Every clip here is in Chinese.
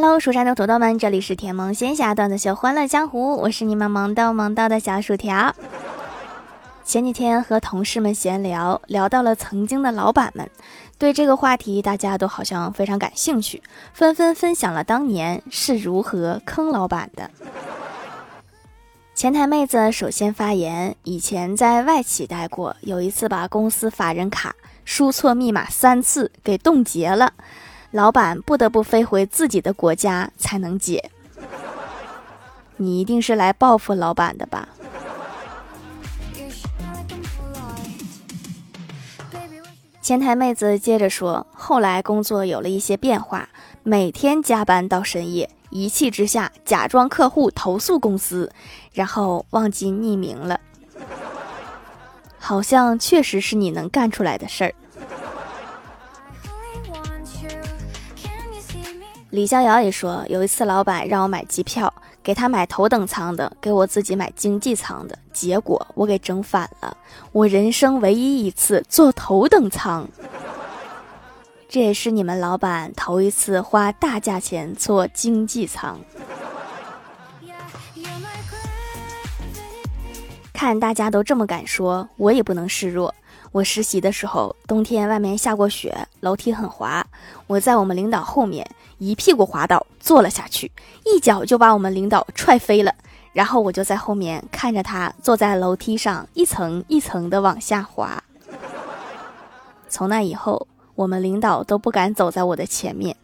Hello，蜀山的土豆们，这里是甜萌仙侠段子秀《欢乐江湖》，我是你们萌逗萌逗的小薯条。前几天和同事们闲聊，聊到了曾经的老板们，对这个话题大家都好像非常感兴趣，纷纷分享了当年是如何坑老板的。前台妹子首先发言，以前在外企待过，有一次把公司法人卡输错密码三次给冻结了。老板不得不飞回自己的国家才能解。你一定是来报复老板的吧？前台妹子接着说：“后来工作有了一些变化，每天加班到深夜，一气之下假装客户投诉公司，然后忘记匿名了。好像确实是你能干出来的事儿。”李逍遥也说，有一次老板让我买机票，给他买头等舱的，给我自己买经济舱的，结果我给整反了。我人生唯一一次坐头等舱，这也是你们老板头一次花大价钱坐经济舱。看大家都这么敢说，我也不能示弱。我实习的时候，冬天外面下过雪，楼梯很滑，我在我们领导后面一屁股滑倒坐了下去，一脚就把我们领导踹飞了。然后我就在后面看着他坐在楼梯上一层一层的往下滑。从那以后，我们领导都不敢走在我的前面。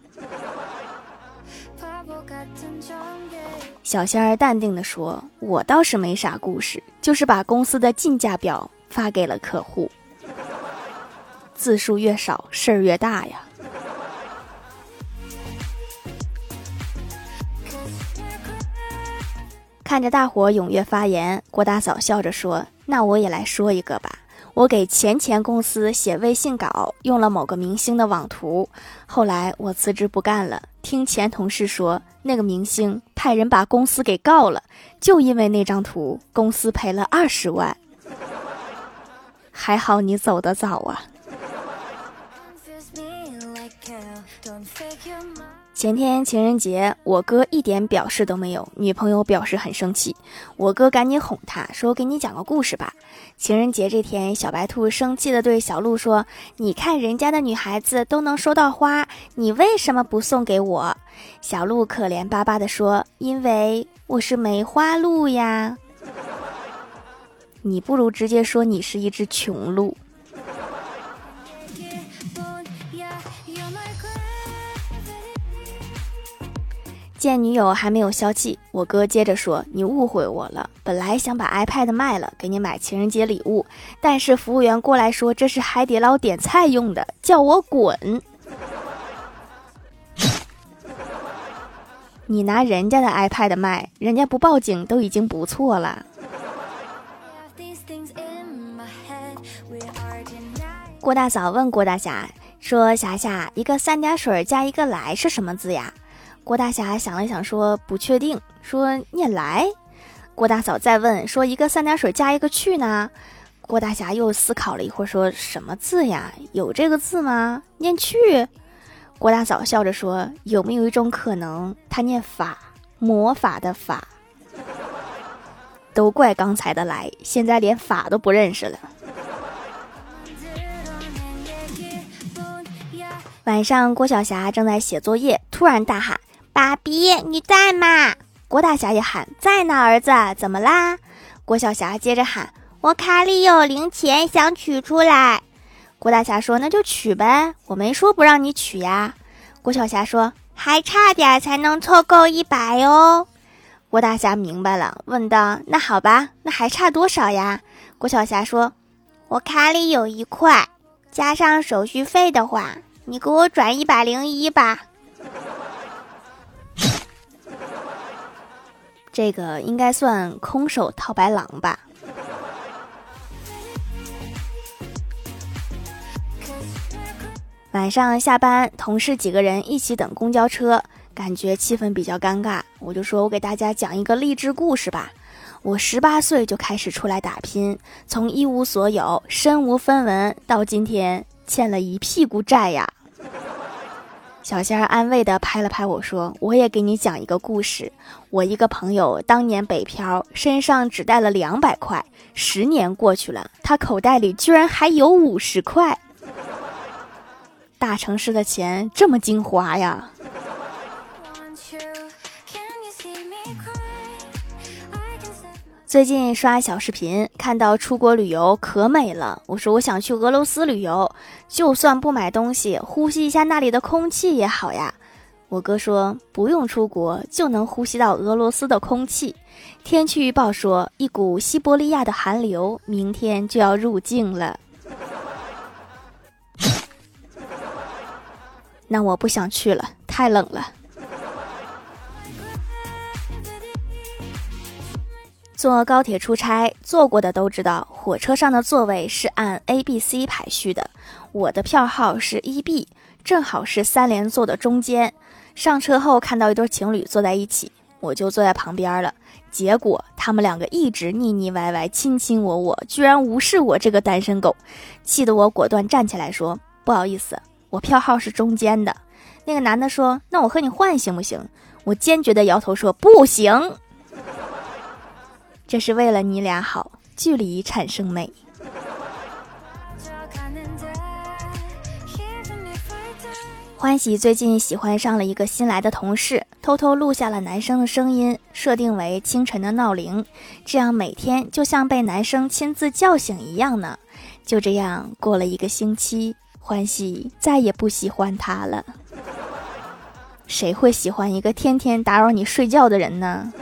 小仙儿淡定地说：“我倒是没啥故事，就是把公司的进价表发给了客户。”字数越少，事儿越大呀！看着大伙踊跃发言，郭大嫂笑着说：“那我也来说一个吧。我给前前公司写微信稿，用了某个明星的网图。后来我辞职不干了，听前同事说，那个明星派人把公司给告了，就因为那张图，公司赔了二十万。还好你走得早啊！”前天情人节，我哥一点表示都没有，女朋友表示很生气。我哥赶紧哄她说：“给你讲个故事吧。”情人节这天，小白兔生气的对小鹿说：“你看人家的女孩子都能收到花，你为什么不送给我？”小鹿可怜巴巴的说：“因为我是梅花鹿呀。”你不如直接说你是一只穷鹿。见女友还没有消气，我哥接着说：“你误会我了，本来想把 iPad 卖了，给你买情人节礼物，但是服务员过来说这是海底捞点菜用的，叫我滚。你拿人家的 iPad 卖，人家不报警都已经不错了。”郭大嫂问郭大侠说：“霞霞，一个三点水加一个来是什么字呀？”郭大侠想了想，说：“不确定。”说：“念来。”郭大嫂再问：“说一个三点水加一个去呢？”郭大侠又思考了一会儿，说什么字呀？有这个字吗？念去。郭大嫂笑着说：“有没有一种可能，他念法，魔法的法？都怪刚才的来，现在连法都不认识了。”晚上，郭晓霞正在写作业，突然大喊。爸比，你在吗？郭大侠也喊在呢。儿子，怎么啦？郭小霞接着喊：“我卡里有零钱，想取出来。”郭大侠说：“那就取呗，我没说不让你取呀。”郭小霞说：“还差点才能凑够一百哦。”郭大侠明白了，问道：“那好吧，那还差多少呀？”郭小霞说：“我卡里有一块，加上手续费的话，你给我转一百零一吧。”这个应该算空手套白狼吧。晚上下班，同事几个人一起等公交车，感觉气氛比较尴尬。我就说，我给大家讲一个励志故事吧。我十八岁就开始出来打拼，从一无所有、身无分文，到今天欠了一屁股债呀。小仙儿安慰的拍了拍我说：“我也给你讲一个故事。我一个朋友当年北漂，身上只带了两百块，十年过去了，他口袋里居然还有五十块。大城市的钱这么精华呀！”最近刷小视频，看到出国旅游可美了。我说我想去俄罗斯旅游，就算不买东西，呼吸一下那里的空气也好呀。我哥说不用出国就能呼吸到俄罗斯的空气。天气预报说一股西伯利亚的寒流明天就要入境了。那我不想去了，太冷了。坐高铁出差，坐过的都知道，火车上的座位是按 A、B、C 排序的。我的票号是一 B，正好是三连座的中间。上车后看到一对情侣坐在一起，我就坐在旁边了。结果他们两个一直腻腻歪歪、卿卿我我，居然无视我这个单身狗，气得我果断站起来说：“不好意思，我票号是中间的。”那个男的说：“那我和你换行不行？”我坚决地摇头说：“不行。”这是为了你俩好，距离产生美。欢喜最近喜欢上了一个新来的同事，偷偷录下了男生的声音，设定为清晨的闹铃，这样每天就像被男生亲自叫醒一样呢。就这样过了一个星期，欢喜再也不喜欢他了。谁会喜欢一个天天打扰你睡觉的人呢？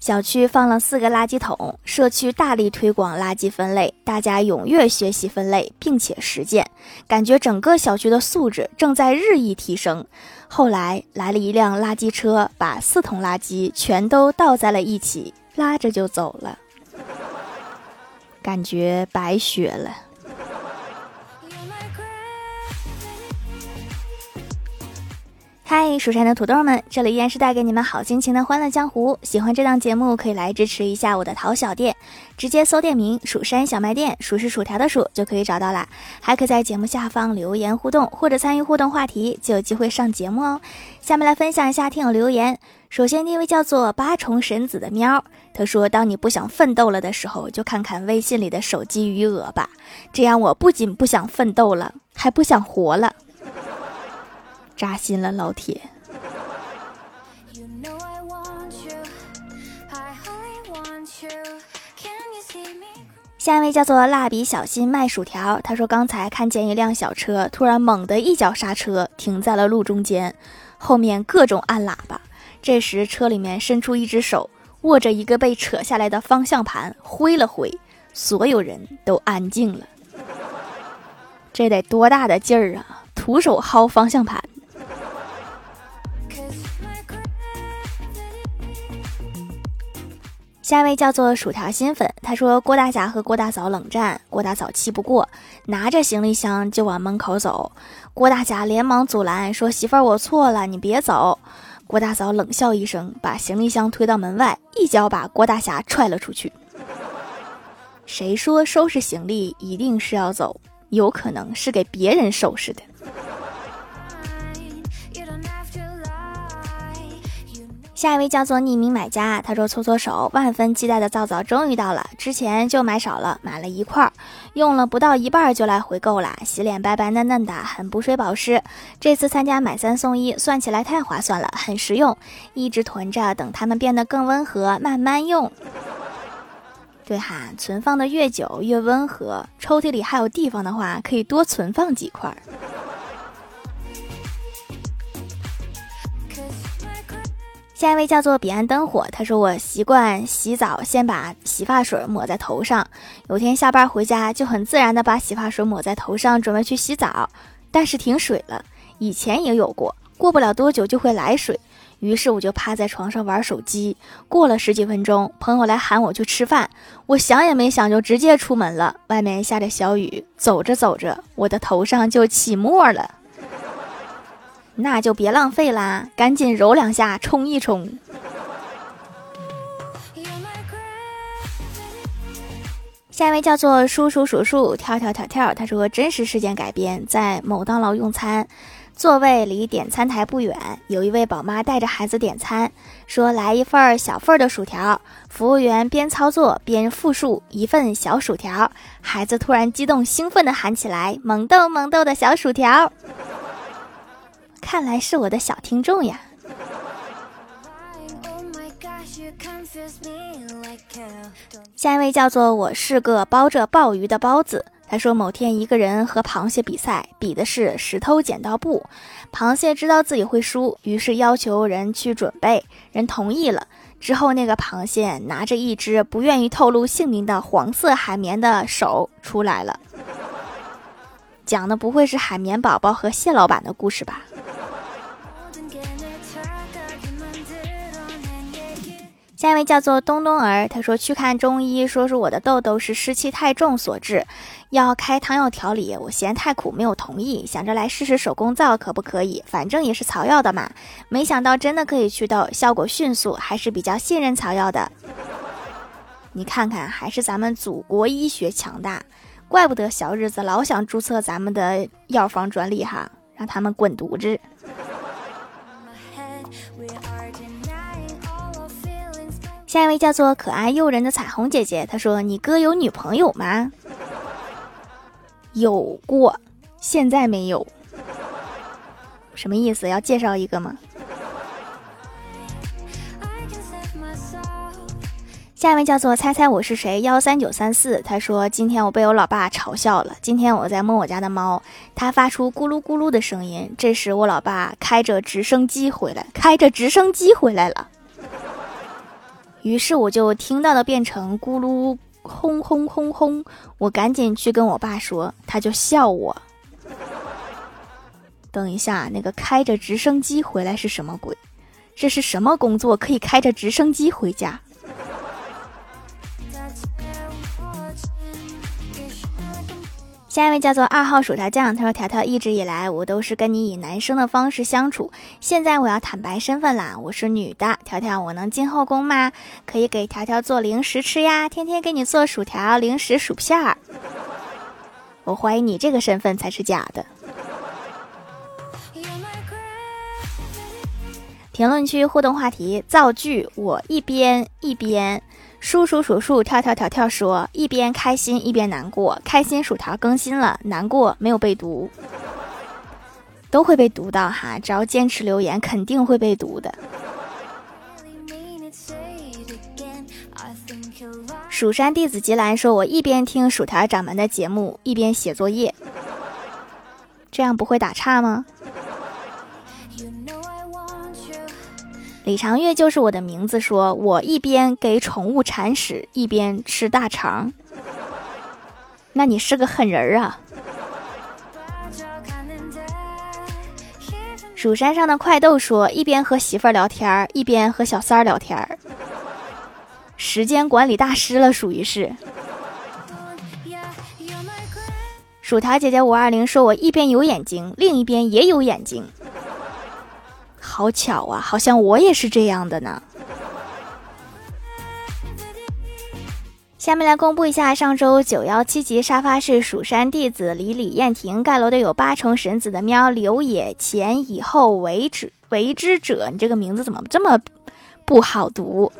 小区放了四个垃圾桶，社区大力推广垃圾分类，大家踊跃学习分类，并且实践，感觉整个小区的素质正在日益提升。后来来了一辆垃圾车，把四桶垃圾全都倒在了一起，拉着就走了，感觉白学了。嗨，蜀山的土豆们，这里依然是带给你们好心情的欢乐江湖。喜欢这档节目，可以来支持一下我的淘小店，直接搜店名“蜀山小卖店”，数是薯条的数就可以找到啦。还可在节目下方留言互动，或者参与互动话题，就有机会上节目哦。下面来分享一下听友留言。首先，第一位叫做八重神子的喵，他说：“当你不想奋斗了的时候，就看看微信里的手机余额吧，这样我不仅不想奋斗了，还不想活了。”扎心了，老铁。下一位叫做蜡笔小新卖薯条，他说刚才看见一辆小车，突然猛地一脚刹车，停在了路中间，后面各种按喇叭。这时车里面伸出一只手，握着一个被扯下来的方向盘，挥了挥，所有人都安静了。这得多大的劲儿啊！徒手薅方向盘。下一位叫做薯条新粉，他说郭大侠和郭大嫂冷战，郭大嫂气不过，拿着行李箱就往门口走。郭大侠连忙阻拦，说：“媳妇儿，我错了，你别走。”郭大嫂冷笑一声，把行李箱推到门外，一脚把郭大侠踹了出去。谁说收拾行李一定是要走？有可能是给别人收拾的。下一位叫做匿名买家，他说搓搓手，万分期待的皂皂终于到了，之前就买少了，买了一块儿，用了不到一半就来回购了，洗脸白白嫩嫩的，很补水保湿。这次参加买三送一，算起来太划算了，很实用，一直囤着，等它们变得更温和，慢慢用。对哈，存放的越久越温和，抽屉里还有地方的话，可以多存放几块儿。下一位叫做彼岸灯火，他说我习惯洗澡先把洗发水抹在头上，有天下班回家就很自然的把洗发水抹在头上，准备去洗澡，但是停水了。以前也有过，过不了多久就会来水，于是我就趴在床上玩手机。过了十几分钟，朋友来喊我去吃饭，我想也没想就直接出门了。外面下着小雨，走着走着，我的头上就起沫了。那就别浪费啦，赶紧揉两下，冲一冲。下一位叫做叔叔数数跳跳跳跳，他说真实事件改编，在某当劳用餐。座位离点餐台不远，有一位宝妈带着孩子点餐，说来一份小份的薯条。服务员边操作边复述一份小薯条，孩子突然激动兴奋地喊起来：“萌豆萌豆的小薯条！”看来是我的小听众呀。下一位叫做我是个包着鲍鱼的包子。他说：“某天，一个人和螃蟹比赛，比的是石头剪刀布。螃蟹知道自己会输，于是要求人去准备。人同意了之后，那个螃蟹拿着一只不愿意透露姓名的黄色海绵的手出来了。讲的不会是海绵宝宝和蟹老板的故事吧？”下一位叫做东东儿，他说去看中医，说是我的痘痘是湿气太重所致，要开汤药调理。我嫌太苦，没有同意，想着来试试手工皂可不可以，反正也是草药的嘛。没想到真的可以祛痘，效果迅速，还是比较信任草药的。你看看，还是咱们祖国医学强大，怪不得小日子老想注册咱们的药房专利哈，让他们滚犊子。下一位叫做可爱诱人的彩虹姐姐，她说：“你哥有女朋友吗？”有过，现在没有。什么意思？要介绍一个吗？下一位叫做猜猜我是谁幺三九三四，他说：“今天我被我老爸嘲笑了。今天我在摸我家的猫，它发出咕噜咕噜的声音。这时我老爸开着直升机回来，开着直升机回来了。”于是我就听到的变成咕噜轰轰轰轰，我赶紧去跟我爸说，他就笑我。等一下，那个开着直升机回来是什么鬼？这是什么工作可以开着直升机回家？下一位叫做二号薯条酱，他说：“条条一直以来我都是跟你以男生的方式相处，现在我要坦白身份啦，我是女的。条条，我能进后宫吗？可以给条条做零食吃呀，天天给你做薯条、零食、薯片儿。我怀疑你这个身份才是假的。”评论区互动话题造句：我一边一边。数数数数，跳跳跳跳，说一边开心一边难过。开心薯条更新了，难过没有被读，都会被读到哈。只要坚持留言，肯定会被读的。蜀山弟子吉兰说：“我一边听薯条掌门的节目，一边写作业，这样不会打岔吗？”李长月就是我的名字。说我一边给宠物铲屎，一边吃大肠。那你是个狠人啊！蜀山上的快豆说，一边和媳妇儿聊天，一边和小三儿聊天。时间管理大师了，属于是。薯条姐姐五二零说，我一边有眼睛，另一边也有眼睛。好巧啊，好像我也是这样的呢。下面来公布一下上周九幺七级沙发是蜀山弟子李李燕婷盖楼的有八重神子的喵刘野前以后为止为之者，你这个名字怎么这么不好读？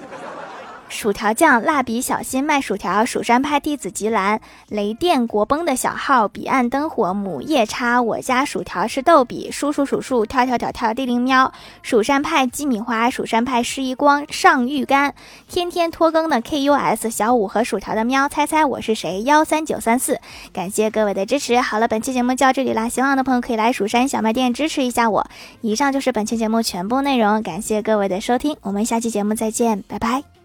薯条酱、蜡笔小新卖薯条、蜀山派弟子吉兰、雷电国崩的小号、彼岸灯火、母夜叉、我家薯条是逗比、叔叔数数、跳跳跳跳、地灵喵、蜀山派鸡米花、蜀山派失忆光、上玉干、天天拖更的 KUS 小五和薯条的喵，猜猜我是谁？幺三九三四，感谢各位的支持。好了，本期节目就到这里啦，喜欢的朋友可以来蜀山小卖店支持一下我。以上就是本期节目全部内容，感谢各位的收听，我们下期节目再见，拜拜。